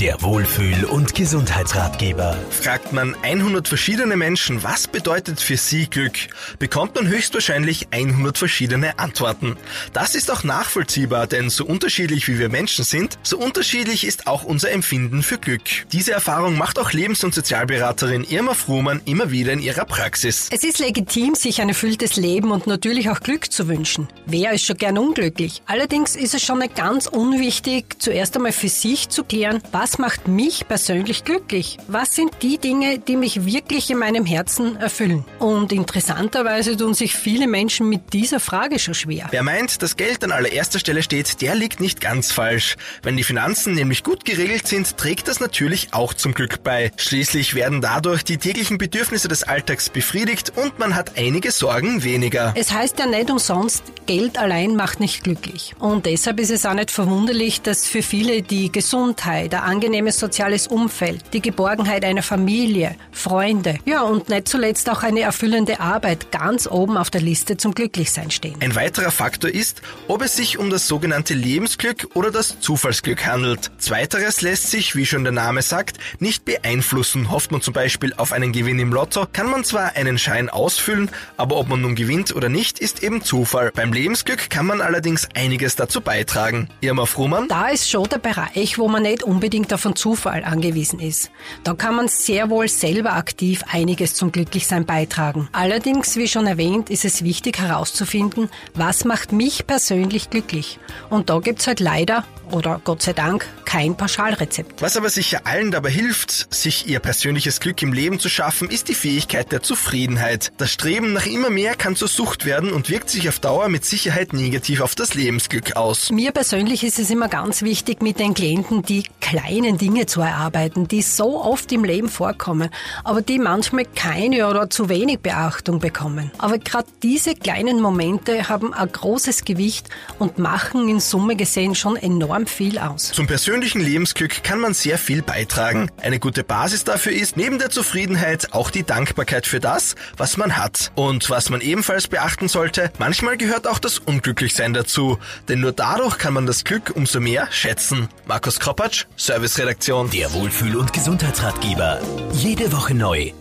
Der Wohlfühl- und Gesundheitsratgeber. Fragt man 100 verschiedene Menschen, was bedeutet für sie Glück, bekommt man höchstwahrscheinlich 100 verschiedene Antworten. Das ist auch nachvollziehbar, denn so unterschiedlich wie wir Menschen sind, so unterschiedlich ist auch unser Empfinden für Glück. Diese Erfahrung macht auch Lebens- und Sozialberaterin Irma Fruhmann immer wieder in ihrer Praxis. Es ist legitim, sich ein erfülltes Leben und natürlich auch Glück zu wünschen. Wer ist schon gern unglücklich? Allerdings ist es schon nicht ganz unwichtig, zuerst einmal für sich zu klären, was was macht mich persönlich glücklich? Was sind die Dinge, die mich wirklich in meinem Herzen erfüllen? Und interessanterweise tun sich viele Menschen mit dieser Frage schon schwer. Wer meint, dass Geld an allererster Stelle steht, der liegt nicht ganz falsch. Wenn die Finanzen nämlich gut geregelt sind, trägt das natürlich auch zum Glück bei. Schließlich werden dadurch die täglichen Bedürfnisse des Alltags befriedigt und man hat einige Sorgen weniger. Es heißt ja nicht umsonst, Geld allein macht nicht glücklich. Und deshalb ist es auch nicht verwunderlich, dass für viele die Gesundheit, der angenehmes soziales Umfeld, die Geborgenheit einer Familie, Freunde, ja und nicht zuletzt auch eine erfüllende Arbeit ganz oben auf der Liste zum Glücklichsein stehen. Ein weiterer Faktor ist, ob es sich um das sogenannte Lebensglück oder das Zufallsglück handelt. Zweiteres lässt sich, wie schon der Name sagt, nicht beeinflussen. Hofft man zum Beispiel auf einen Gewinn im Lotto, kann man zwar einen Schein ausfüllen, aber ob man nun gewinnt oder nicht, ist eben Zufall. Beim Lebensglück kann man allerdings einiges dazu beitragen. Irma Fruhmann? Da ist schon der Bereich, wo man nicht unbedingt unbedingt auf den Zufall angewiesen ist. Da kann man sehr wohl selber aktiv einiges zum Glücklichsein beitragen. Allerdings, wie schon erwähnt, ist es wichtig herauszufinden, was macht mich persönlich glücklich. Und da gibt's halt leider oder Gott sei Dank kein Pauschalrezept. Was aber sicher allen dabei hilft, sich ihr persönliches Glück im Leben zu schaffen, ist die Fähigkeit der Zufriedenheit. Das Streben nach immer mehr kann zur Sucht werden und wirkt sich auf Dauer mit Sicherheit negativ auf das Lebensglück aus. Mir persönlich ist es immer ganz wichtig, mit den Klienten die kleinen Dinge zu erarbeiten, die so oft im Leben vorkommen, aber die manchmal keine oder zu wenig Beachtung bekommen. Aber gerade diese kleinen Momente haben ein großes Gewicht und machen in Summe gesehen schon enorm viel aus. Zum persönlichen Lebensglück kann man sehr viel beitragen. Eine gute Basis dafür ist neben der Zufriedenheit auch die Dankbarkeit für das, was man hat. Und was man ebenfalls beachten sollte, manchmal gehört auch das Unglücklichsein dazu. Denn nur dadurch kann man das Glück umso mehr schätzen. Markus Kropatsch, Serviceredaktion. Der Wohlfühl- und Gesundheitsratgeber. Jede Woche neu